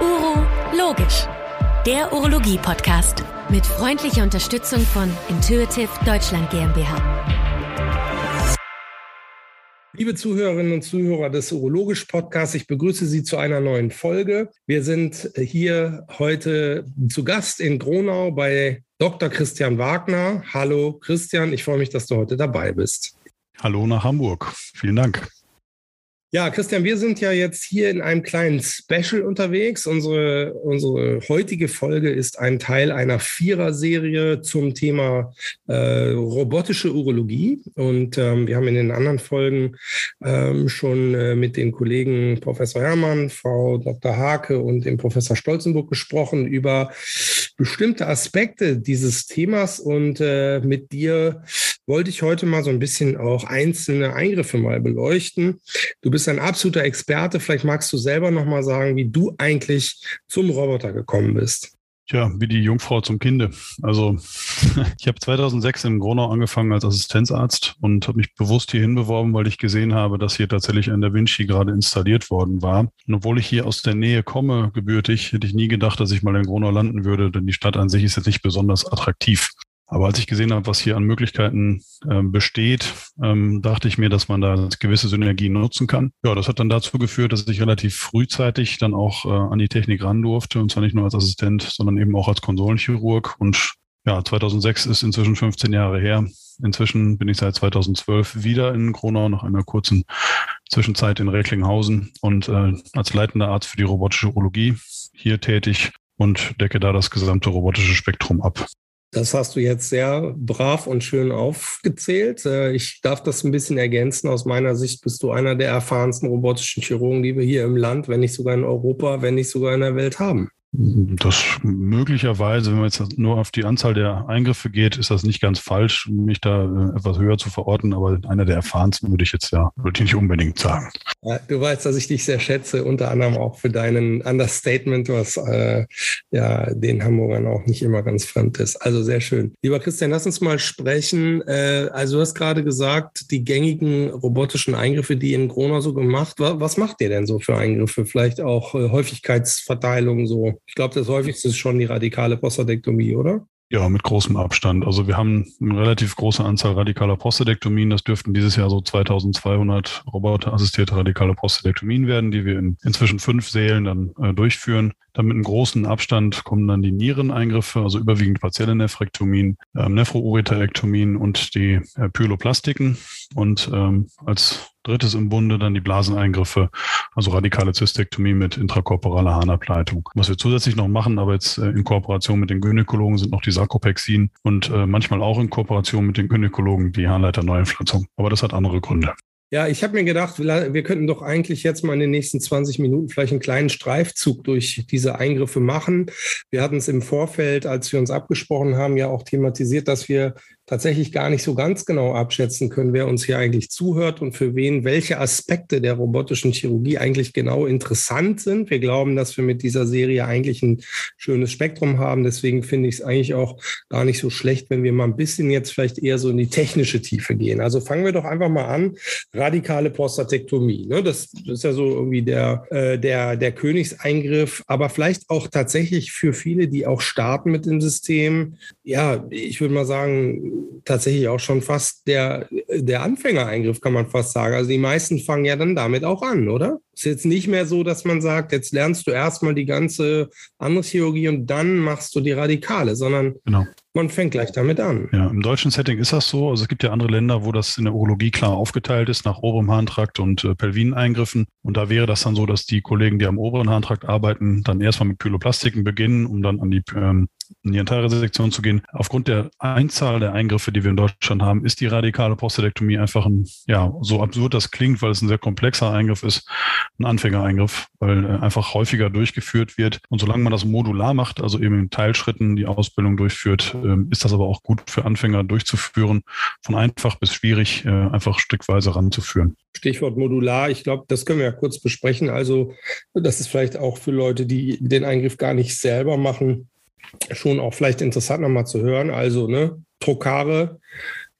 Uro Logisch, der Urologie-Podcast mit freundlicher Unterstützung von Intuitive Deutschland GmbH. Liebe Zuhörerinnen und Zuhörer des Urologisch Podcasts, ich begrüße Sie zu einer neuen Folge. Wir sind hier heute zu Gast in Gronau bei Dr. Christian Wagner. Hallo Christian, ich freue mich, dass du heute dabei bist. Hallo nach Hamburg. Vielen Dank. Ja, Christian, wir sind ja jetzt hier in einem kleinen Special unterwegs. Unsere, unsere heutige Folge ist ein Teil einer Vierer-Serie zum Thema äh, robotische Urologie. Und ähm, wir haben in den anderen Folgen ähm, schon äh, mit den Kollegen Professor Herrmann, Frau Dr. Hake und dem Professor Stolzenburg gesprochen über bestimmte Aspekte dieses Themas. Und äh, mit dir wollte ich heute mal so ein bisschen auch einzelne Eingriffe mal beleuchten. Du bist ein absoluter Experte. Vielleicht magst du selber noch mal sagen, wie du eigentlich zum Roboter gekommen bist. Tja, wie die Jungfrau zum Kinde. Also ich habe 2006 in Gronau angefangen als Assistenzarzt und habe mich bewusst hierhin beworben, weil ich gesehen habe, dass hier tatsächlich ein Da Vinci gerade installiert worden war. Und obwohl ich hier aus der Nähe komme, gebürtig, hätte ich nie gedacht, dass ich mal in Gronau landen würde, denn die Stadt an sich ist jetzt nicht besonders attraktiv. Aber als ich gesehen habe, was hier an Möglichkeiten äh, besteht, ähm, dachte ich mir, dass man da gewisse Synergien nutzen kann. Ja, das hat dann dazu geführt, dass ich relativ frühzeitig dann auch äh, an die Technik ran durfte und zwar nicht nur als Assistent, sondern eben auch als Konsolenchirurg. Und ja, 2006 ist inzwischen 15 Jahre her. Inzwischen bin ich seit 2012 wieder in Gronau nach einer kurzen Zwischenzeit in Recklinghausen und äh, als leitender Arzt für die robotische Urologie hier tätig und decke da das gesamte robotische Spektrum ab. Das hast du jetzt sehr brav und schön aufgezählt. Äh, ich darf das ein bisschen ergänzen. Aus meiner Sicht bist du einer der erfahrensten robotischen Chirurgen, die wir hier im Land, wenn nicht sogar in Europa, wenn nicht sogar in der Welt haben. Das möglicherweise, wenn man jetzt nur auf die Anzahl der Eingriffe geht, ist das nicht ganz falsch, mich da äh, etwas höher zu verorten, aber einer der erfahrensten würde ich jetzt ja würde ich nicht unbedingt sagen. Du weißt, dass ich dich sehr schätze, unter anderem auch für deinen Understatement, was äh, ja den Hamburgern auch nicht immer ganz fremd ist. Also sehr schön. Lieber Christian, lass uns mal sprechen. Äh, also du hast gerade gesagt, die gängigen robotischen Eingriffe, die in Corona so gemacht, was, was macht ihr denn so für Eingriffe? Vielleicht auch äh, Häufigkeitsverteilung so? Ich glaube, das häufigste ist schon die radikale Prostatektomie, oder? Ja, mit großem Abstand. Also wir haben eine relativ große Anzahl radikaler Prostatektomien. Das dürften dieses Jahr so 2200 roboterassistierte radikale Prostatektomien werden, die wir in inzwischen fünf Sälen dann äh, durchführen. Dann mit einem großen Abstand kommen dann die Niereneingriffe, also überwiegend partielle Nephrektomien, ähm, Nephroureterektomien und die äh, Pyloplastiken. Und ähm, als drittes im Bunde dann die Blaseneingriffe, also radikale Zystektomie mit intrakorporaler Harnableitung. Was wir zusätzlich noch machen, aber jetzt äh, in Kooperation mit den Gynäkologen, sind noch die Sarkopexin und äh, manchmal auch in Kooperation mit den Gynäkologen die Harnleiter-Neuinpflanzung. Aber das hat andere Gründe. Ja, ich habe mir gedacht, wir könnten doch eigentlich jetzt mal in den nächsten 20 Minuten vielleicht einen kleinen Streifzug durch diese Eingriffe machen. Wir hatten es im Vorfeld, als wir uns abgesprochen haben, ja auch thematisiert, dass wir tatsächlich gar nicht so ganz genau abschätzen können, wer uns hier eigentlich zuhört und für wen welche Aspekte der robotischen Chirurgie eigentlich genau interessant sind. Wir glauben, dass wir mit dieser Serie eigentlich ein schönes Spektrum haben. Deswegen finde ich es eigentlich auch gar nicht so schlecht, wenn wir mal ein bisschen jetzt vielleicht eher so in die technische Tiefe gehen. Also fangen wir doch einfach mal an. Radikale Prostatektomie. Ne? Das, ist ja so irgendwie der, äh, der, der Königseingriff, aber vielleicht auch tatsächlich für viele, die auch starten mit dem System. Ja, ich würde mal sagen, tatsächlich auch schon fast der, der Anfängereingriff, kann man fast sagen. Also die meisten fangen ja dann damit auch an, oder? Ist jetzt nicht mehr so, dass man sagt, jetzt lernst du erstmal die ganze andere Chirurgie und dann machst du die Radikale, sondern genau. Man fängt gleich damit an. Ja, im deutschen Setting ist das so. Also es gibt ja andere Länder, wo das in der Urologie klar aufgeteilt ist nach oberem Harntrakt und äh, Pelvineingriffen. Und da wäre das dann so, dass die Kollegen, die am oberen Harntrakt arbeiten, dann erstmal mit Pyloplastiken beginnen, um dann an die ähm, Nierentalresektion zu gehen. Aufgrund der Einzahl der Eingriffe, die wir in Deutschland haben, ist die radikale Prostatektomie einfach ein, ja, so absurd das klingt, weil es ein sehr komplexer Eingriff ist, ein Anfängereingriff, weil äh, einfach häufiger durchgeführt wird. Und solange man das modular macht, also eben in Teilschritten die Ausbildung durchführt, ähm, ist das aber auch gut für Anfänger durchzuführen, von einfach bis schwierig äh, einfach stückweise ranzuführen. Stichwort modular, ich glaube, das können wir ja kurz besprechen. Also das ist vielleicht auch für Leute, die den Eingriff gar nicht selber machen, schon auch vielleicht interessant nochmal zu hören. Also, ne, Trokare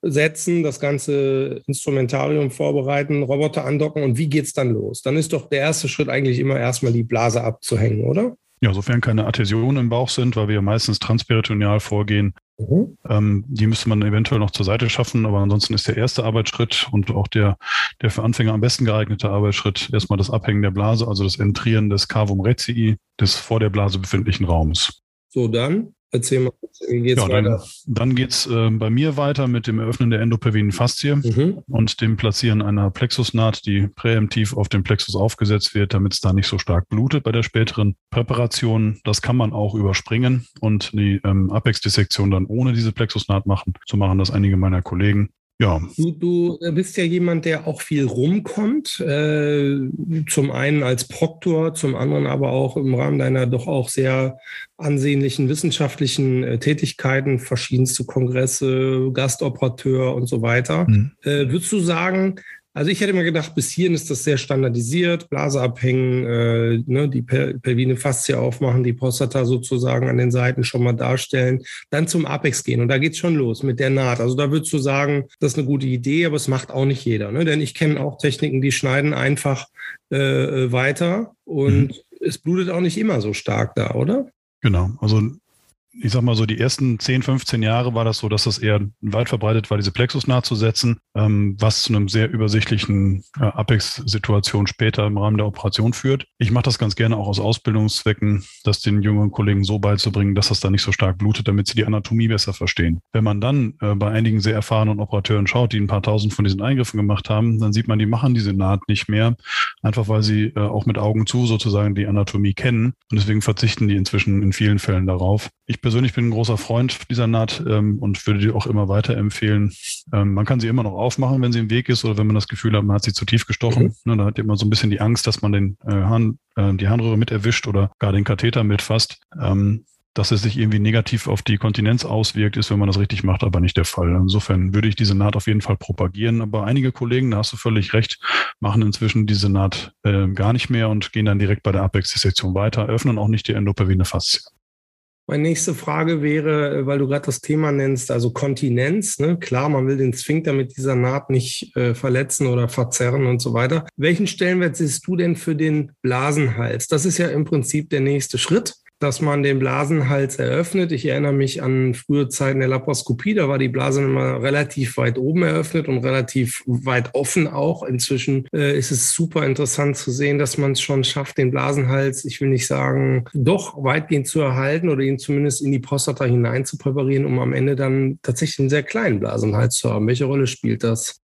setzen, das ganze Instrumentarium vorbereiten, Roboter andocken und wie geht es dann los? Dann ist doch der erste Schritt eigentlich immer erstmal die Blase abzuhängen, oder? Ja, sofern keine Adhäsionen im Bauch sind, weil wir meistens transperitoneal vorgehen, Mhm. Ähm, die müsste man eventuell noch zur Seite schaffen, aber ansonsten ist der erste Arbeitsschritt und auch der, der für Anfänger am besten geeignete Arbeitsschritt erstmal das Abhängen der Blase, also das Entrieren des Cavum recii, des vor der Blase befindlichen Raums. So, dann Erzähl mal, wie geht's ja, weiter? Dann, dann geht's äh, bei mir weiter mit dem Öffnen der Endopervinen Faszie mhm. und dem Platzieren einer Plexusnaht, die präemptiv auf den Plexus aufgesetzt wird, damit es da nicht so stark blutet bei der späteren Präparation. Das kann man auch überspringen und die ähm, Apex-Dissektion dann ohne diese Plexusnaht machen. So machen das einige meiner Kollegen. Ja. Du, du bist ja jemand, der auch viel rumkommt. Äh, zum einen als Proktor, zum anderen aber auch im Rahmen deiner doch auch sehr ansehnlichen wissenschaftlichen äh, Tätigkeiten, verschiedenste Kongresse, Gastoperateur und so weiter. Mhm. Äh, würdest du sagen, also ich hätte mir gedacht, bis hierhin ist das sehr standardisiert, Blase abhängen, äh, ne, die Pelvine Faszie aufmachen, die Prostata sozusagen an den Seiten schon mal darstellen, dann zum Apex gehen. Und da geht's schon los mit der Naht. Also da würdest du sagen, das ist eine gute Idee, aber es macht auch nicht jeder. Ne? Denn ich kenne auch Techniken, die schneiden einfach äh, weiter und mhm. es blutet auch nicht immer so stark da, oder? Genau. Also ich sag mal so, die ersten 10, 15 Jahre war das so, dass das eher weit verbreitet war, diese Plexus nachzusetzen, ähm, was zu einem sehr übersichtlichen äh, Apex-Situation später im Rahmen der Operation führt. Ich mache das ganz gerne auch aus Ausbildungszwecken, das den jüngeren Kollegen so beizubringen, dass das da nicht so stark blutet, damit sie die Anatomie besser verstehen. Wenn man dann äh, bei einigen sehr erfahrenen Operateuren schaut, die ein paar tausend von diesen Eingriffen gemacht haben, dann sieht man, die machen diese Naht nicht mehr, einfach weil sie äh, auch mit Augen zu sozusagen die Anatomie kennen und deswegen verzichten die inzwischen in vielen Fällen darauf. Ich persönlich bin ein großer Freund dieser Naht ähm, und würde die auch immer weiterempfehlen. Ähm, man kann sie immer noch aufmachen, wenn sie im Weg ist oder wenn man das Gefühl hat, man hat sie zu tief gestochen. Mhm. Ne, da hat immer so ein bisschen die Angst, dass man den äh, Hahn, äh, die Harnröhre mit erwischt oder gar den Katheter mitfasst. Ähm, dass es sich irgendwie negativ auf die Kontinenz auswirkt, ist, wenn man das richtig macht, aber nicht der Fall. Insofern würde ich diese Naht auf jeden Fall propagieren. Aber einige Kollegen, da hast du völlig recht, machen inzwischen diese Naht äh, gar nicht mehr und gehen dann direkt bei der Apex-Dissektion weiter, öffnen auch nicht die Endopervine Faszie. Meine nächste Frage wäre, äh, weil du gerade das Thema nennst, also Kontinenz. Ne? Klar, man will den Sphinkter mit dieser Naht nicht äh, verletzen oder verzerren und so weiter. Welchen Stellenwert siehst du denn für den Blasenhals? Das ist ja im Prinzip der nächste Schritt dass man den Blasenhals eröffnet. Ich erinnere mich an frühe Zeiten der Laparoskopie, da war die Blase immer relativ weit oben eröffnet und relativ weit offen auch. Inzwischen äh, ist es super interessant zu sehen, dass man es schon schafft, den Blasenhals, ich will nicht sagen, doch weitgehend zu erhalten oder ihn zumindest in die Prostata hinein zu präparieren, um am Ende dann tatsächlich einen sehr kleinen Blasenhals zu haben. Welche Rolle spielt das?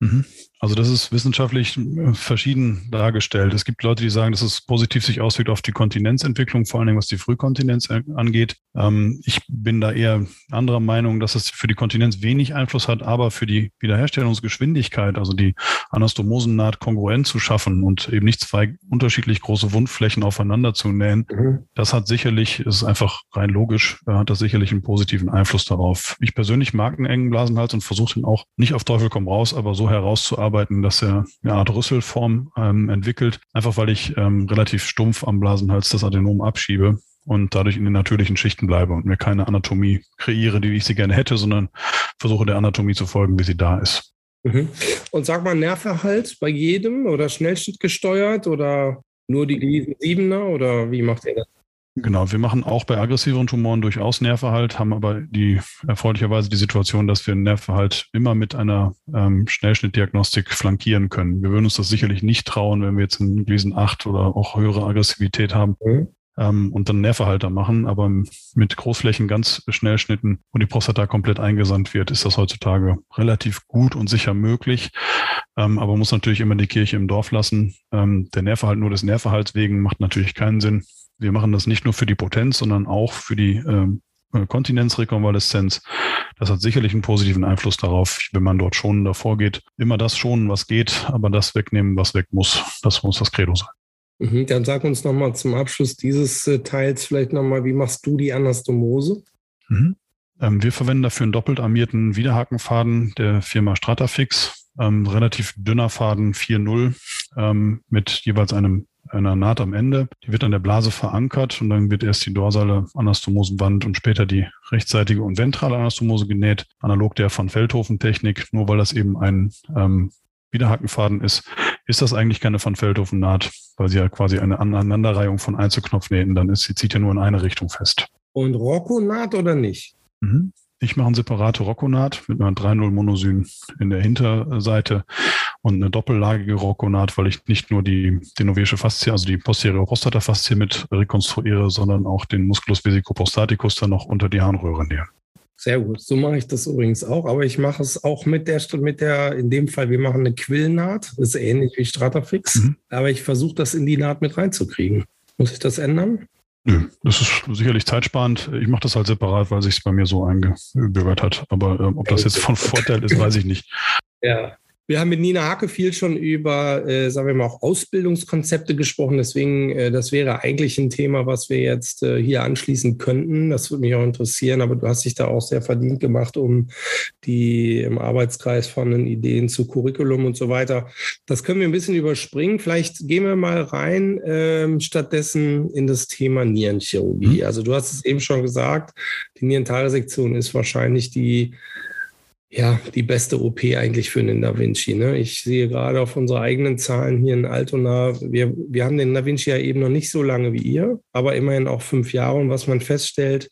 Mhm. Also das ist wissenschaftlich äh, verschieden dargestellt. Es gibt Leute, die sagen, dass es positiv sich auswirkt auf die Kontinenzentwicklung, vor allen Dingen was die Frühkontinenz angeht. Ähm, ich bin da eher anderer Meinung, dass es für die Kontinenz wenig Einfluss hat, aber für die Wiederherstellungsgeschwindigkeit, also die Anastomosennaht kongruent zu schaffen und eben nicht zwei unterschiedlich große Wundflächen aufeinander zu nähen, mhm. das hat sicherlich, ist einfach rein logisch, äh, hat das sicherlich einen positiven Einfluss darauf. Ich persönlich mag einen engen Blasenhals und versuche den auch nicht auf Teufel komm raus, aber so herauszuarbeiten, arbeiten, dass er eine Art Rüsselform ähm, entwickelt, einfach weil ich ähm, relativ stumpf am Blasenhals das Adenom abschiebe und dadurch in den natürlichen Schichten bleibe und mir keine Anatomie kreiere, die ich sie gerne hätte, sondern versuche der Anatomie zu folgen, wie sie da ist. Mhm. Und sag mal, Nerverhalt bei jedem oder Schnellschnitt gesteuert oder nur die Siebener oder wie macht ihr das? Genau, wir machen auch bei aggressiveren Tumoren durchaus Nerverhalt, haben aber die erfreulicherweise die Situation, dass wir Nerverhalt immer mit einer ähm, Schnellschnittdiagnostik flankieren können. Wir würden uns das sicherlich nicht trauen, wenn wir jetzt einen Gleason 8 oder auch höhere Aggressivität haben. Mhm. Ähm, und dann Nerverhalter machen, aber mit Großflächen ganz Schnellschnitten, wo die Prostata komplett eingesandt wird, ist das heutzutage relativ gut und sicher möglich. Ähm, aber man muss natürlich immer die Kirche im Dorf lassen. Ähm, der Nerverhalt nur des Nerverhalts wegen macht natürlich keinen Sinn wir machen das nicht nur für die Potenz, sondern auch für die ähm, äh, Kontinenzrekonvaleszenz. Das hat sicherlich einen positiven Einfluss darauf, wenn man dort schonender vorgeht. Immer das schonen, was geht, aber das wegnehmen, was weg muss. Das muss das Credo sein. Mhm, dann sag uns nochmal zum Abschluss dieses äh, Teils vielleicht nochmal, wie machst du die Anastomose? Mhm. Ähm, wir verwenden dafür einen doppelt armierten Widerhakenfaden der Firma Stratafix. Ähm, relativ dünner Faden 4.0 ähm, mit jeweils einem einer Naht am Ende. Die wird an der Blase verankert und dann wird erst die dorsale Anastomosenwand und später die rechtsseitige und ventrale Anastomose genäht, analog der von Feldhofen-Technik, nur weil das eben ein ähm, Widerhakenfaden ist, ist das eigentlich keine Van Feldhofen-Naht, weil sie ja quasi eine Aneinanderreihung von Einzelknopfnähten dann ist. Sie zieht ja nur in eine Richtung fest. Und Rocco-Naht oder nicht? Mhm. Ich mache eine separate Rocconat mit einer 3.0 Monosyn in der Hinterseite und eine doppellagige Rocconat, weil ich nicht nur die denovische Faszie, also die posteriore Prostatafaszie mit rekonstruiere, sondern auch den Musculus vesicoprostaticus dann noch unter die Harnröhre nähe. Sehr gut. So mache ich das übrigens auch, aber ich mache es auch mit der, mit der, in dem Fall, wir machen eine Quillnaht, das ist ähnlich wie Stratafix, mhm. aber ich versuche das in die Naht mit reinzukriegen. Muss ich das ändern? Nö, das ist sicherlich zeitsparend. Ich mache das halt separat, weil sich es bei mir so eingebürgert hat. Aber äh, ob das jetzt von Vorteil ist, weiß ich nicht. Ja, wir haben mit Nina Hake viel schon über, äh, sagen wir mal, auch Ausbildungskonzepte gesprochen. Deswegen, äh, das wäre eigentlich ein Thema, was wir jetzt äh, hier anschließen könnten. Das würde mich auch interessieren, aber du hast dich da auch sehr verdient gemacht, um die im Arbeitskreis von den Ideen zu Curriculum und so weiter. Das können wir ein bisschen überspringen. Vielleicht gehen wir mal rein ähm, stattdessen in das Thema Nierenchirurgie. Mhm. Also du hast es eben schon gesagt, die Nierentalresektion ist wahrscheinlich die ja, die beste OP eigentlich für den Da Vinci. Ne? Ich sehe gerade auf unsere eigenen Zahlen hier in Altona, wir, wir haben den Da Vinci ja eben noch nicht so lange wie ihr, aber immerhin auch fünf Jahre. Und was man feststellt,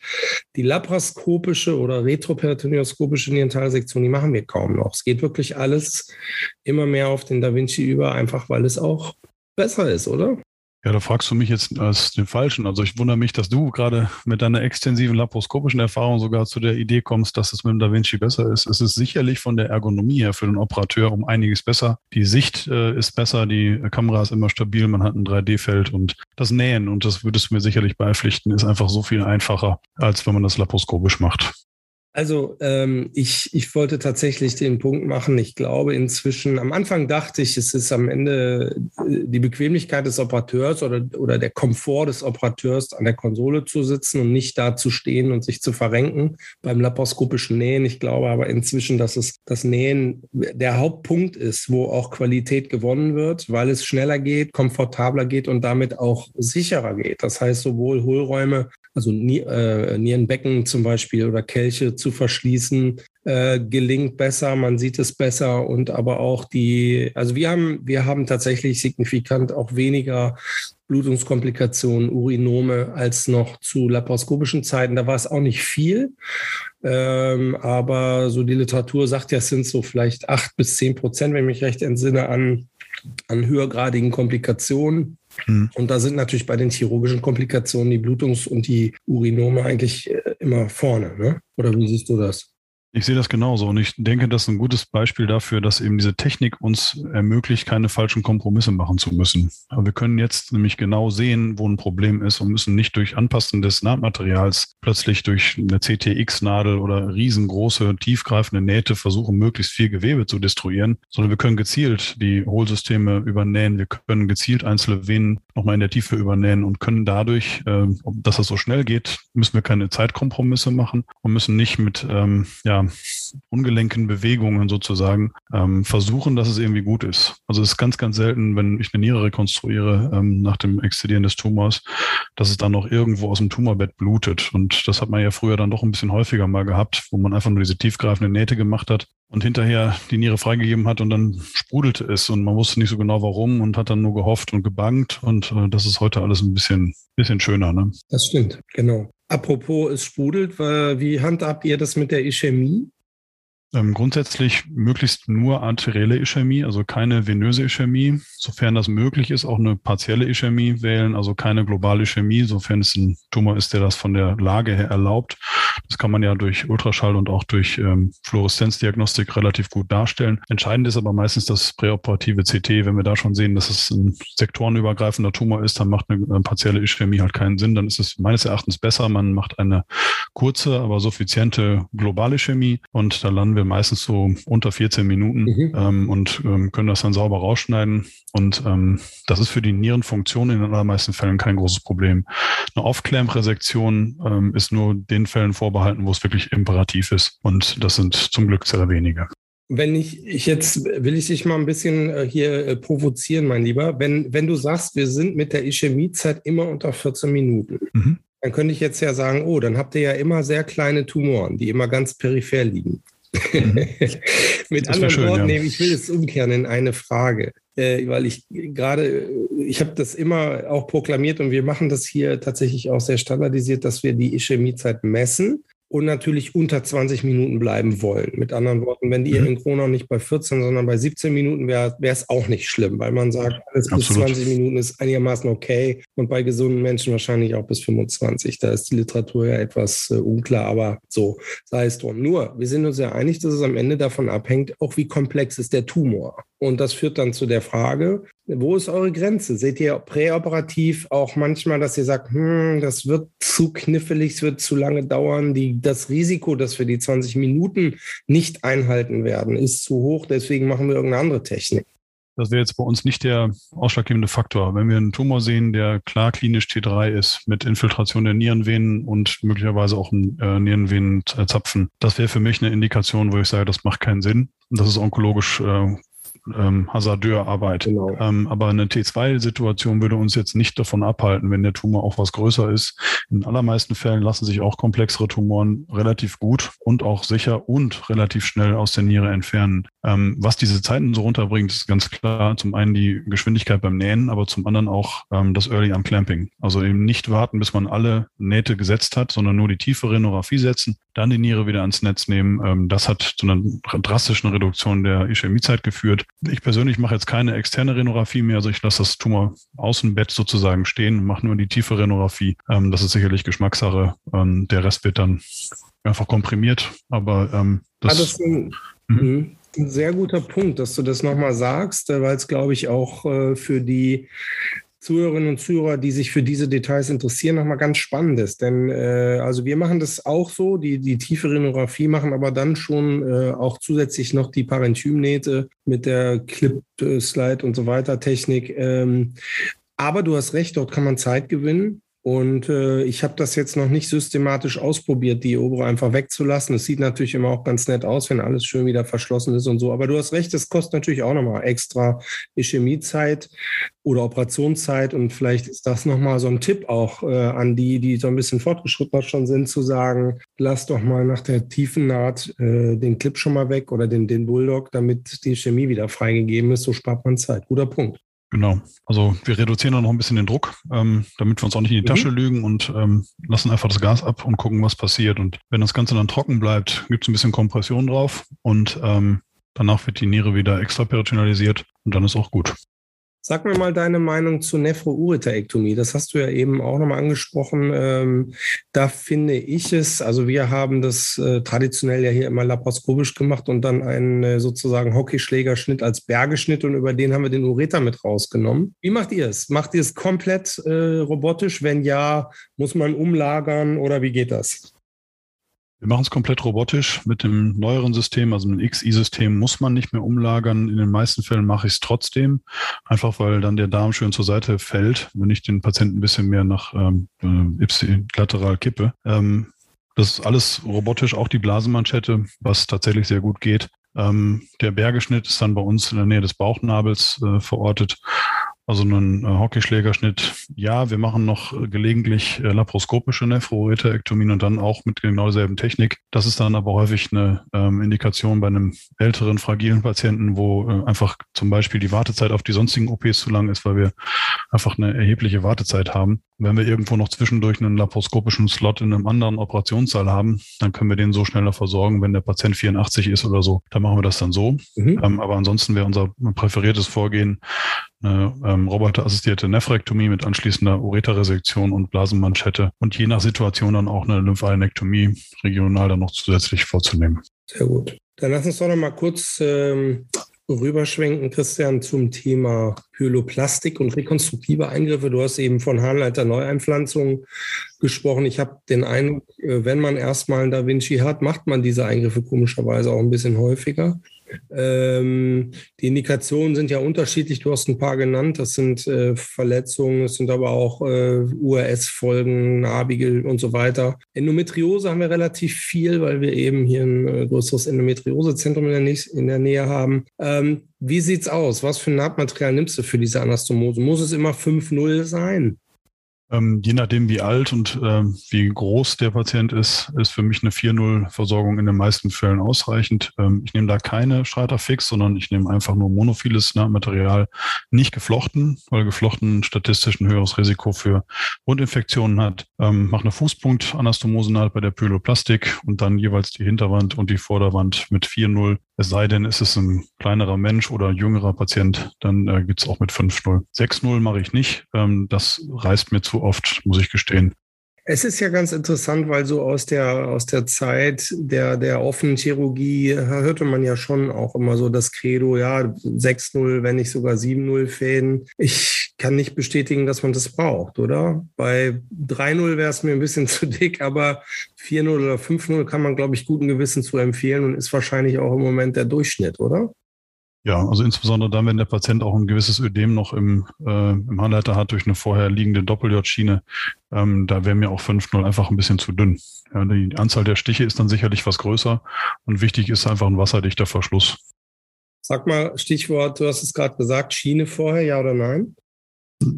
die laparoskopische oder retroperitoneoskopische Nierentalsektion, die machen wir kaum noch. Es geht wirklich alles immer mehr auf den Da Vinci über, einfach weil es auch besser ist, oder? Ja, da fragst du mich jetzt als den Falschen. Also ich wundere mich, dass du gerade mit deiner extensiven laparoskopischen Erfahrung sogar zu der Idee kommst, dass es mit dem Da Vinci besser ist. Es ist sicherlich von der Ergonomie her für den Operateur um einiges besser. Die Sicht äh, ist besser, die Kamera ist immer stabil, man hat ein 3D-Feld und das Nähen, und das würdest du mir sicherlich beipflichten, ist einfach so viel einfacher, als wenn man das laparoskopisch macht. Also ähm, ich, ich wollte tatsächlich den Punkt machen. Ich glaube inzwischen, am Anfang dachte ich, es ist am Ende äh, die Bequemlichkeit des Operateurs oder, oder der Komfort des Operateurs, an der Konsole zu sitzen und nicht da zu stehen und sich zu verrenken beim laparoskopischen Nähen. Ich glaube aber inzwischen, dass es das Nähen der Hauptpunkt ist, wo auch Qualität gewonnen wird, weil es schneller geht, komfortabler geht und damit auch sicherer geht. Das heißt, sowohl Hohlräume also äh, Nierenbecken zum Beispiel oder Kelche zu verschließen, äh, gelingt besser, man sieht es besser und aber auch die, also wir haben, wir haben tatsächlich signifikant auch weniger Blutungskomplikationen, Urinome als noch zu laparoskopischen Zeiten. Da war es auch nicht viel. Ähm, aber so die Literatur sagt ja, es sind so vielleicht acht bis zehn Prozent, wenn ich mich recht entsinne, an, an höhergradigen Komplikationen. Mhm. Und da sind natürlich bei den chirurgischen Komplikationen die Blutungs- und die Urinome eigentlich äh, immer vorne. Ne? Oder wie siehst du das? Ich sehe das genauso und ich denke, das ist ein gutes Beispiel dafür, dass eben diese Technik uns ermöglicht, keine falschen Kompromisse machen zu müssen. Aber wir können jetzt nämlich genau sehen, wo ein Problem ist und müssen nicht durch Anpassen des Nahtmaterials plötzlich durch eine CTX-Nadel oder riesengroße, tiefgreifende Nähte versuchen, möglichst viel Gewebe zu destruieren, sondern wir können gezielt die Hohlsysteme übernähen, wir können gezielt einzelne Venen nochmal in der Tiefe übernähen und können dadurch, äh, dass das so schnell geht, müssen wir keine Zeitkompromisse machen und müssen nicht mit ähm, ungelenken Bewegungen sozusagen ähm, versuchen, dass es irgendwie gut ist. Also es ist ganz, ganz selten, wenn ich eine Niere rekonstruiere ähm, nach dem Exzidieren des Tumors, dass es dann noch irgendwo aus dem Tumorbett blutet. Und das hat man ja früher dann doch ein bisschen häufiger mal gehabt, wo man einfach nur diese tiefgreifende Nähte gemacht hat und hinterher die Niere freigegeben hat und dann sprudelte es und man wusste nicht so genau warum und hat dann nur gehofft und gebangt und äh, das ist heute alles ein bisschen, bisschen schöner. Ne? Das stimmt, genau. Apropos, es sprudelt, wie handhabt ihr das mit der Ischämie? Ähm, grundsätzlich möglichst nur arterielle Ischämie, also keine venöse Ischämie. Sofern das möglich ist, auch eine partielle Ischämie wählen, also keine globale Ischämie, sofern es ein Tumor ist, der das von der Lage her erlaubt. Das kann man ja durch Ultraschall und auch durch ähm, Fluoreszenzdiagnostik relativ gut darstellen. Entscheidend ist aber meistens das präoperative CT. Wenn wir da schon sehen, dass es ein sektorenübergreifender Tumor ist, dann macht eine, eine partielle Ischämie halt keinen Sinn. Dann ist es meines Erachtens besser, man macht eine kurze, aber suffiziente globale Ischämie und da landen wir meistens so unter 14 Minuten mhm. ähm, und ähm, können das dann sauber rausschneiden. Und ähm, das ist für die Nierenfunktion in den allermeisten Fällen kein großes Problem. Eine Off-Clamp-Resektion ähm, ist nur den Fällen vorbehalten, wo es wirklich imperativ ist. Und das sind zum Glück sehr wenige. Wenn ich, ich jetzt will ich dich mal ein bisschen äh, hier äh, provozieren, mein Lieber. Wenn, wenn du sagst, wir sind mit der Ischämiezeit immer unter 14 Minuten, mhm. dann könnte ich jetzt ja sagen, oh, dann habt ihr ja immer sehr kleine Tumoren, die immer ganz peripher liegen. Mhm. mit anderen schön, Worten, ja. ich will es umkehren in eine Frage, äh, weil ich gerade, ich habe das immer auch proklamiert und wir machen das hier tatsächlich auch sehr standardisiert, dass wir die Ischämiezeit messen und natürlich unter 20 Minuten bleiben wollen. Mit anderen Worten, wenn die mhm. in Kronau nicht bei 14, sondern bei 17 Minuten wäre, wäre es auch nicht schlimm, weil man sagt, alles Absolut. bis 20 Minuten ist einigermaßen okay und bei gesunden Menschen wahrscheinlich auch bis 25. Da ist die Literatur ja etwas äh, unklar, aber so sei es drum. Nur, wir sind uns ja einig, dass es am Ende davon abhängt, auch wie komplex ist der Tumor. Und das führt dann zu der Frage, wo ist eure Grenze? Seht ihr präoperativ auch manchmal, dass ihr sagt, hm, das wird zu knifflig, es wird zu lange dauern, die, das Risiko, dass wir die 20 Minuten nicht einhalten werden, ist zu hoch, deswegen machen wir irgendeine andere Technik. Das wäre jetzt bei uns nicht der ausschlaggebende Faktor. Wenn wir einen Tumor sehen, der klar klinisch T3 ist, mit Infiltration der Nierenvenen und möglicherweise auch einen äh, Nierenvenenzapfen, das wäre für mich eine Indikation, wo ich sage, das macht keinen Sinn. Das ist onkologisch äh, ähm, Hasardeurarbeit. Genau. Ähm, aber eine T2-Situation würde uns jetzt nicht davon abhalten, wenn der Tumor auch was größer ist. In allermeisten Fällen lassen sich auch komplexere Tumoren relativ gut und auch sicher und relativ schnell aus der Niere entfernen. Ähm, was diese Zeiten so runterbringt, ist ganz klar zum einen die Geschwindigkeit beim Nähen, aber zum anderen auch ähm, das Early Arm Clamping. Also eben nicht warten, bis man alle Nähte gesetzt hat, sondern nur die tiefe Renographie setzen, dann die Niere wieder ans Netz nehmen. Ähm, das hat zu einer drastischen Reduktion der Ischämiezeit geführt. Ich persönlich mache jetzt keine externe Renographie mehr, also ich lasse das Tumor Außenbett sozusagen stehen, mache nur die tiefe Renographie. Ähm, das ist sicherlich Geschmackssache. Ähm, der Rest wird dann einfach komprimiert, aber ähm, das, ah, das ist ein, mhm. mhm. ein, sehr guter Punkt, dass du das nochmal sagst, äh, weil es, glaube ich, auch äh, für die Zuhörerinnen und Zuhörer, die sich für diese Details interessieren, nochmal ganz spannend ist. Denn äh, also wir machen das auch so, die, die tiefe Rhinographie machen aber dann schon äh, auch zusätzlich noch die Parenchymnähte mit der Clip-Slide und so weiter Technik. Ähm, aber du hast recht, dort kann man Zeit gewinnen. Und äh, ich habe das jetzt noch nicht systematisch ausprobiert, die obere einfach wegzulassen. Es sieht natürlich immer auch ganz nett aus, wenn alles schön wieder verschlossen ist und so. Aber du hast recht, es kostet natürlich auch nochmal extra Ischämiezeit oder Operationszeit. Und vielleicht ist das nochmal so ein Tipp auch äh, an die, die so ein bisschen fortgeschrittener schon sind, zu sagen, lass doch mal nach der tiefen Naht äh, den Clip schon mal weg oder den, den Bulldog, damit die Chemie wieder freigegeben ist. So spart man Zeit. Guter Punkt. Genau. Also wir reduzieren dann noch ein bisschen den Druck, ähm, damit wir uns auch nicht in die mhm. Tasche lügen und ähm, lassen einfach das Gas ab und gucken, was passiert. Und wenn das Ganze dann trocken bleibt, gibt es ein bisschen Kompression drauf und ähm, danach wird die Niere wieder extraperitonealisiert und dann ist auch gut. Sag mir mal deine Meinung zur Nephroureterektomie. Das hast du ja eben auch nochmal angesprochen. Ähm, da finde ich es, also wir haben das äh, traditionell ja hier immer laparoskopisch gemacht und dann einen äh, sozusagen Hockeyschlägerschnitt als Bergeschnitt und über den haben wir den Ureter mit rausgenommen. Wie macht ihr es? Macht ihr es komplett äh, robotisch? Wenn ja, muss man umlagern oder wie geht das? Wir machen es komplett robotisch. Mit dem neueren System, also mit dem XI-System, muss man nicht mehr umlagern. In den meisten Fällen mache ich es trotzdem, einfach weil dann der Darm schön zur Seite fällt, wenn ich den Patienten ein bisschen mehr nach ähm, äh, lateral kippe. Ähm, das ist alles robotisch, auch die Blasenmanschette, was tatsächlich sehr gut geht. Ähm, der Bergeschnitt ist dann bei uns in der Nähe des Bauchnabels äh, verortet. Also einen äh, Hockeyschlägerschnitt, ja, wir machen noch äh, gelegentlich äh, laparoskopische Nephroureterektomien und dann auch mit genau derselben Technik. Das ist dann aber häufig eine ähm, Indikation bei einem älteren, fragilen Patienten, wo äh, einfach zum Beispiel die Wartezeit auf die sonstigen OPs zu lang ist, weil wir einfach eine erhebliche Wartezeit haben. Wenn wir irgendwo noch zwischendurch einen laparoskopischen Slot in einem anderen Operationssaal haben, dann können wir den so schneller versorgen, wenn der Patient 84 ist oder so. Dann machen wir das dann so. Mhm. Ähm, aber ansonsten wäre unser präferiertes Vorgehen eine ähm, roboterassistierte Nephrektomie mit anschließender Ureterresektion und Blasenmanschette und je nach Situation dann auch eine Lymphadenektomie regional dann noch zusätzlich vorzunehmen. Sehr gut. Dann lass uns doch noch mal kurz ähm, rüberschwenken, Christian, zum Thema Pyeloplastik und rekonstruktive Eingriffe. Du hast eben von Harnleiter Neueinpflanzung gesprochen. Ich habe den Eindruck, äh, wenn man erstmal einen Da Vinci hat, macht man diese Eingriffe komischerweise auch ein bisschen häufiger. Ähm, die Indikationen sind ja unterschiedlich. Du hast ein paar genannt. Das sind äh, Verletzungen, es sind aber auch äh, URS-Folgen, Narbigel und so weiter. Endometriose haben wir relativ viel, weil wir eben hier ein äh, größeres Endometriosezentrum in der, in der Nähe haben. Ähm, wie sieht's aus? Was für ein Nahtmaterial nimmst du für diese Anastomose? Muss es immer 5-0 sein? Ähm, je nachdem, wie alt und ähm, wie groß der Patient ist, ist für mich eine 4-0-Versorgung in den meisten Fällen ausreichend. Ähm, ich nehme da keine Schreiterfix, sondern ich nehme einfach nur monophiles Material, nicht geflochten, weil geflochten statistisch ein höheres Risiko für Wundinfektionen hat. Ähm, mache eine Fußpunkt-Anastomose bei der Pyloplastik und dann jeweils die Hinterwand und die Vorderwand mit 4-0 es sei denn, ist es ein kleinerer Mensch oder jüngerer Patient, dann äh, gibt es auch mit 5-0. 6-0 mache ich nicht. Ähm, das reißt mir zu oft, muss ich gestehen. Es ist ja ganz interessant, weil so aus der, aus der Zeit der, der offenen Chirurgie hörte man ja schon auch immer so das Credo, ja, 6-0, wenn nicht sogar 7-0 Fäden. Ich kann nicht bestätigen, dass man das braucht, oder? Bei 3-0 wäre es mir ein bisschen zu dick, aber 4-0 oder 5-0 kann man, glaube ich, guten Gewissen zu empfehlen und ist wahrscheinlich auch im Moment der Durchschnitt, oder? Ja, also insbesondere dann, wenn der Patient auch ein gewisses Ödem noch im, äh, im Handleiter hat durch eine vorher liegende Doppel-J-Schiene, ähm, da wäre mir auch 5-0 einfach ein bisschen zu dünn. Ja, die Anzahl der Stiche ist dann sicherlich was größer und wichtig ist einfach ein wasserdichter Verschluss. Sag mal, Stichwort, du hast es gerade gesagt, Schiene vorher, ja oder nein?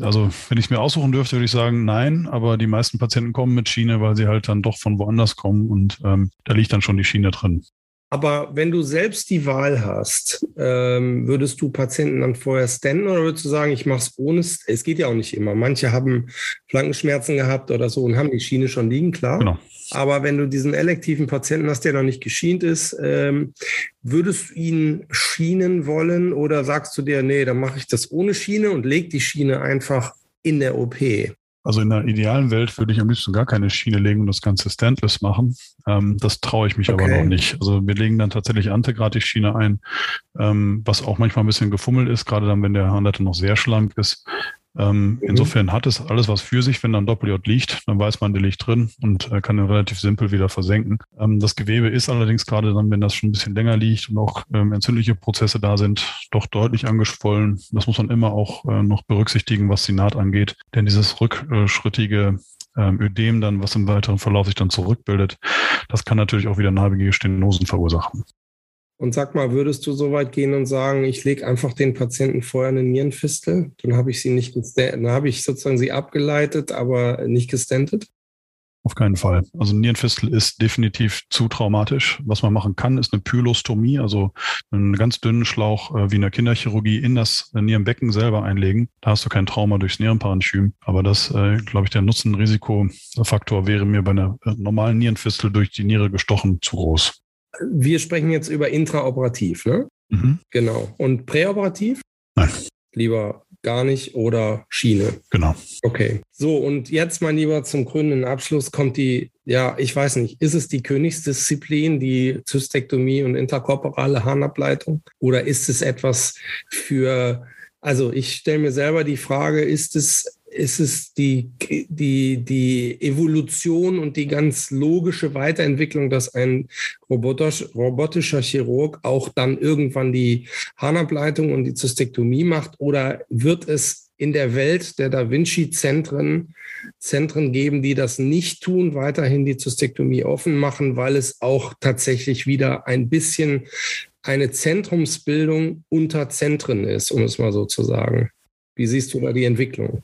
Also, wenn ich es mir aussuchen dürfte, würde ich sagen, nein, aber die meisten Patienten kommen mit Schiene, weil sie halt dann doch von woanders kommen und ähm, da liegt dann schon die Schiene drin. Aber wenn du selbst die Wahl hast, ähm, würdest du Patienten dann vorher standen oder würdest du sagen, ich mache es ohne? Es geht ja auch nicht immer. Manche haben Flankenschmerzen gehabt oder so und haben die Schiene schon liegen, klar. Genau. Aber wenn du diesen elektiven Patienten hast, der noch nicht geschient ist, ähm, würdest du ihn schienen wollen oder sagst du dir, nee, dann mache ich das ohne Schiene und leg die Schiene einfach in der OP? Also in der idealen Welt würde ich am liebsten gar keine Schiene legen und das Ganze standless machen. Ähm, das traue ich mich okay. aber noch nicht. Also wir legen dann tatsächlich Antegratis-Schiene ein, ähm, was auch manchmal ein bisschen gefummelt ist, gerade dann, wenn der Handleiter noch sehr schlank ist. Ähm, mhm. Insofern hat es alles was für sich, wenn dann Doppel-J liegt, dann weiß man, der liegt drin und äh, kann den relativ simpel wieder versenken. Ähm, das Gewebe ist allerdings gerade dann, wenn das schon ein bisschen länger liegt und auch ähm, entzündliche Prozesse da sind, doch deutlich angeschwollen. Das muss man immer auch äh, noch berücksichtigen, was die Naht angeht. Denn dieses rückschrittige ähm, Ödem dann, was im weiteren Verlauf sich dann zurückbildet, das kann natürlich auch wieder narbige Stenosen verursachen. Und sag mal, würdest du so weit gehen und sagen, ich lege einfach den Patienten vorher eine Nierenfistel? Dann habe ich sie nicht, dann habe ich sozusagen sie abgeleitet, aber nicht gestentet? Auf keinen Fall. Also Nierenfistel ist definitiv zu traumatisch. Was man machen kann, ist eine Pylostomie, also einen ganz dünnen Schlauch äh, wie in der Kinderchirurgie in das Nierenbecken selber einlegen. Da hast du kein Trauma durchs Nierenparenchym. Aber das, äh, glaube ich, der Nutzen-Risikofaktor wäre mir bei einer äh, normalen Nierenfistel durch die Niere gestochen zu groß. Wir sprechen jetzt über intraoperativ, ne? Mhm. Genau. Und präoperativ? Nein. Lieber gar nicht oder Schiene. Genau. Okay. So, und jetzt, mein Lieber, zum grünen Abschluss kommt die, ja, ich weiß nicht, ist es die Königsdisziplin, die Zystektomie und interkorporale Harnableitung? Oder ist es etwas für, also ich stelle mir selber die Frage, ist es ist es die, die, die Evolution und die ganz logische Weiterentwicklung, dass ein robotisch, robotischer Chirurg auch dann irgendwann die Harnableitung und die Zystektomie macht? Oder wird es in der Welt der Da Vinci-Zentren Zentren geben, die das nicht tun, weiterhin die Zystektomie offen machen, weil es auch tatsächlich wieder ein bisschen eine Zentrumsbildung unter Zentren ist, um es mal so zu sagen. Wie siehst du da die Entwicklung?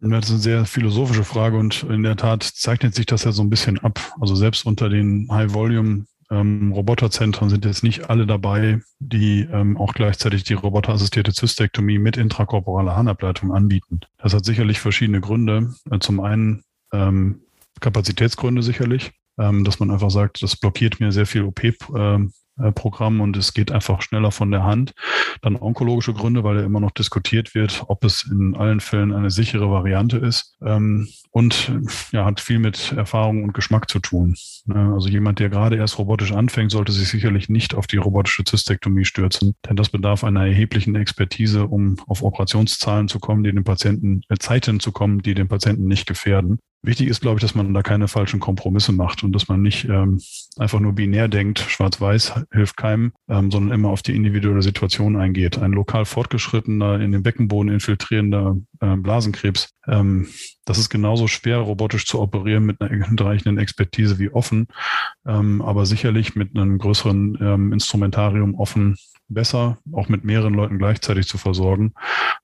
Das ist eine sehr philosophische Frage und in der Tat zeichnet sich das ja so ein bisschen ab. Also selbst unter den High-Volume ähm, sind jetzt nicht alle dabei, die ähm, auch gleichzeitig die roboterassistierte Zystektomie mit intrakorporaler Harnableitung anbieten. Das hat sicherlich verschiedene Gründe. Äh, zum einen ähm, Kapazitätsgründe sicherlich, ähm, dass man einfach sagt, das blockiert mir sehr viel OP, ähm, äh, Programm und es geht einfach schneller von der Hand. Dann onkologische Gründe, weil ja immer noch diskutiert wird, ob es in allen Fällen eine sichere Variante ist. Ähm, und ja, hat viel mit Erfahrung und Geschmack zu tun. Ne, also jemand, der gerade erst robotisch anfängt, sollte sich sicherlich nicht auf die robotische Zystektomie stürzen, denn das bedarf einer erheblichen Expertise, um auf Operationszahlen zu kommen, die den Patienten, äh, Zeiten zu kommen, die den Patienten nicht gefährden. wichtig ist, glaube ich, dass man da keine falschen Kompromisse macht und dass man nicht ähm, einfach nur binär denkt, schwarz-weiß hilft keinem, ähm, sondern immer auf die individuelle Situation eingeht. Ein lokal fortgeschrittener, in den Beckenboden infiltrierender äh, Blasenkrebs, ähm, das ist genauso schwer, robotisch zu operieren mit einer hinreichenden Expertise wie offen, ähm, aber sicherlich mit einem größeren ähm, Instrumentarium offen besser, auch mit mehreren Leuten gleichzeitig zu versorgen,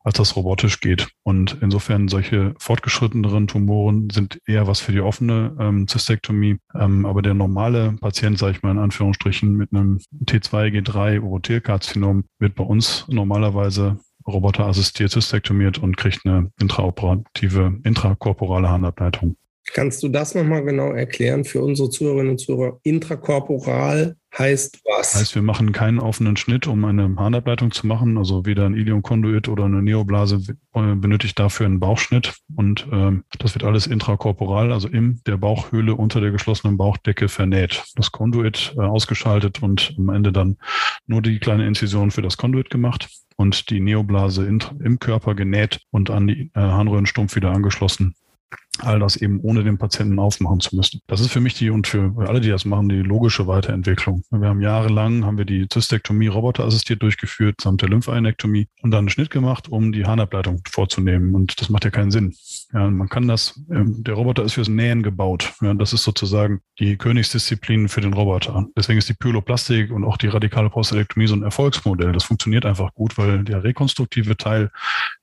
als das robotisch geht. Und insofern solche fortgeschritteneren Tumoren sind eher was für die offene ähm, Zystektomie. Ähm, aber der normale Patient, sage ich mal in Anführungsstrichen, mit einem T2, G3 Urothelkarzinom wird bei uns normalerweise roboterassistiert zystektomiert und kriegt eine intraoperative, intrakorporale Handableitung. Kannst du das nochmal genau erklären für unsere Zuhörerinnen und Zuhörer? Intrakorporal heißt was? Heißt, wir machen keinen offenen Schnitt, um eine Harnableitung zu machen. Also weder ein Iliumkonduit oder eine Neoblase äh, benötigt dafür einen Bauchschnitt. Und ähm, das wird alles intrakorporal, also in der Bauchhöhle unter der geschlossenen Bauchdecke vernäht. Das Konduit äh, ausgeschaltet und am Ende dann nur die kleine Inzision für das Konduit gemacht und die Neoblase in, im Körper genäht und an die äh, Harnröhrenstumpf wieder angeschlossen all das eben ohne den Patienten aufmachen zu müssen. Das ist für mich die und für alle, die das machen, die logische Weiterentwicklung. Wir haben jahrelang haben wir die Zystektomie roboterassistiert durchgeführt, samt der Lympheinektomie und dann einen Schnitt gemacht, um die Harnableitung vorzunehmen. Und das macht ja keinen Sinn. Ja, man kann das, ähm, der Roboter ist fürs Nähen gebaut. Ja, das ist sozusagen die Königsdisziplin für den Roboter. Deswegen ist die Pyloplastik und auch die radikale Prostatektomie so ein Erfolgsmodell. Das funktioniert einfach gut, weil der rekonstruktive Teil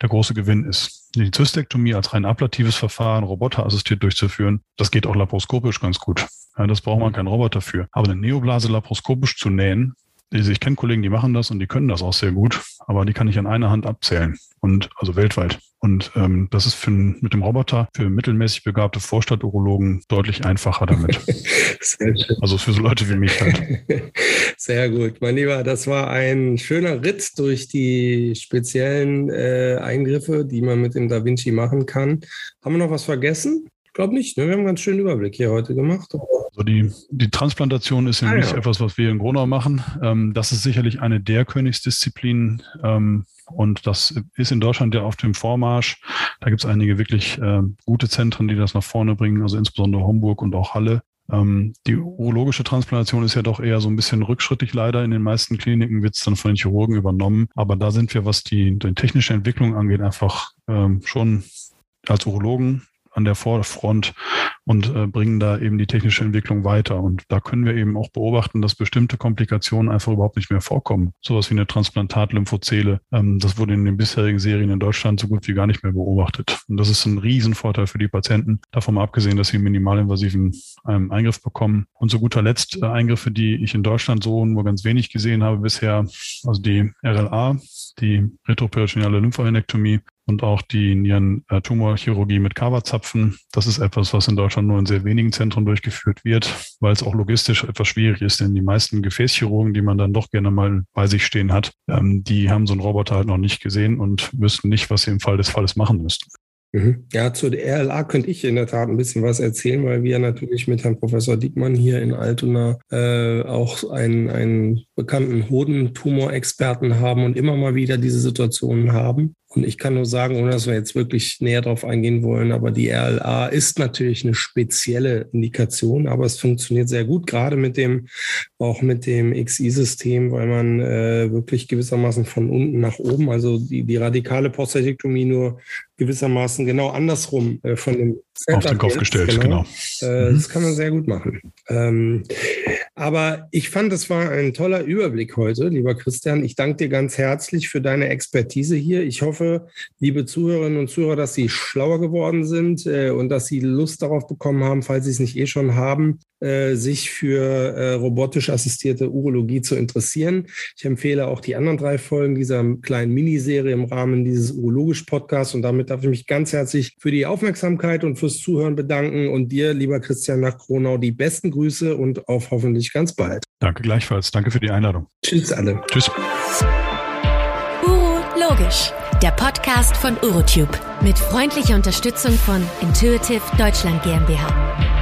der große Gewinn ist die Zystektomie als rein ablatives Verfahren roboterassistiert durchzuführen, das geht auch laparoskopisch ganz gut. Ja, das braucht man keinen Roboter für. Aber eine Neoblase laparoskopisch zu nähen, ich kenne Kollegen, die machen das und die können das auch sehr gut, aber die kann ich an einer Hand abzählen und also weltweit. Und ähm, das ist für, mit dem Roboter für mittelmäßig begabte Vorstadturologen deutlich einfacher damit. also für so Leute wie mich halt. Sehr gut, mein Lieber. Das war ein schöner Ritt durch die speziellen äh, Eingriffe, die man mit dem Da Vinci machen kann. Haben wir noch was vergessen? Ich glaube nicht. Ne? Wir haben einen ganz schönen Überblick hier heute gemacht. Also die, die Transplantation ist ja ah, nicht ja. etwas, was wir in Gronau machen. Ähm, das ist sicherlich eine der Königsdisziplinen. Ähm, und das ist in Deutschland ja auf dem Vormarsch. Da gibt es einige wirklich äh, gute Zentren, die das nach vorne bringen, also insbesondere Homburg und auch Halle. Ähm, die urologische Transplantation ist ja doch eher so ein bisschen rückschrittig leider. In den meisten Kliniken wird es dann von den Chirurgen übernommen. Aber da sind wir, was die, die technische Entwicklung angeht, einfach ähm, schon als Urologen an der Vorfront und äh, bringen da eben die technische Entwicklung weiter. Und da können wir eben auch beobachten, dass bestimmte Komplikationen einfach überhaupt nicht mehr vorkommen. Sowas wie eine Transplantatlymphozele, ähm, das wurde in den bisherigen Serien in Deutschland so gut wie gar nicht mehr beobachtet. Und das ist ein Riesenvorteil für die Patienten, davon mal abgesehen, dass sie einen minimalinvasiven ähm, Eingriff bekommen. Und zu guter Letzt äh, Eingriffe, die ich in Deutschland so nur ganz wenig gesehen habe bisher, also die RLA, die retroperitoneale Lymphoenektomie, und auch die Nierentumorchirurgie mit Kava-Zapfen. Das ist etwas, was in Deutschland nur in sehr wenigen Zentren durchgeführt wird, weil es auch logistisch etwas schwierig ist, denn die meisten Gefäßchirurgen, die man dann doch gerne mal bei sich stehen hat, ähm, die haben so einen Roboter halt noch nicht gesehen und wüssten nicht, was sie im Fall des Falles machen müssten. Mhm. Ja, zur RLA könnte ich in der Tat ein bisschen was erzählen, weil wir natürlich mit Herrn Professor Diekmann hier in Altona äh, auch einen, einen bekannten Hodentumorexperten haben und immer mal wieder diese Situationen haben. Und ich kann nur sagen, ohne dass wir jetzt wirklich näher darauf eingehen wollen, aber die RLA ist natürlich eine spezielle Indikation, aber es funktioniert sehr gut, gerade mit dem, auch mit dem XI-System, weil man äh, wirklich gewissermaßen von unten nach oben, also die, die radikale Prostatektomie nur gewissermaßen genau andersrum äh, von dem auf den Kopf gestellt, genau. genau. Äh, mhm. Das kann man sehr gut machen. Ähm, aber ich fand, es war ein toller Überblick heute, lieber Christian. Ich danke dir ganz herzlich für deine Expertise hier. Ich hoffe, liebe Zuhörerinnen und Zuhörer, dass Sie schlauer geworden sind äh, und dass Sie Lust darauf bekommen haben, falls Sie es nicht eh schon haben, äh, sich für äh, robotisch assistierte Urologie zu interessieren. Ich empfehle auch die anderen drei Folgen dieser kleinen Miniserie im Rahmen dieses Urologisch-Podcasts. Und damit darf ich mich ganz herzlich für die Aufmerksamkeit und fürs Zuhören bedanken und dir, lieber Christian nach Kronau, die besten Grüße und auf hoffentlich ganz bald. Danke gleichfalls. Danke für die Einladung. Tschüss alle. Tschüss. Uro Logisch, der Podcast von Urotube mit freundlicher Unterstützung von Intuitive Deutschland GmbH.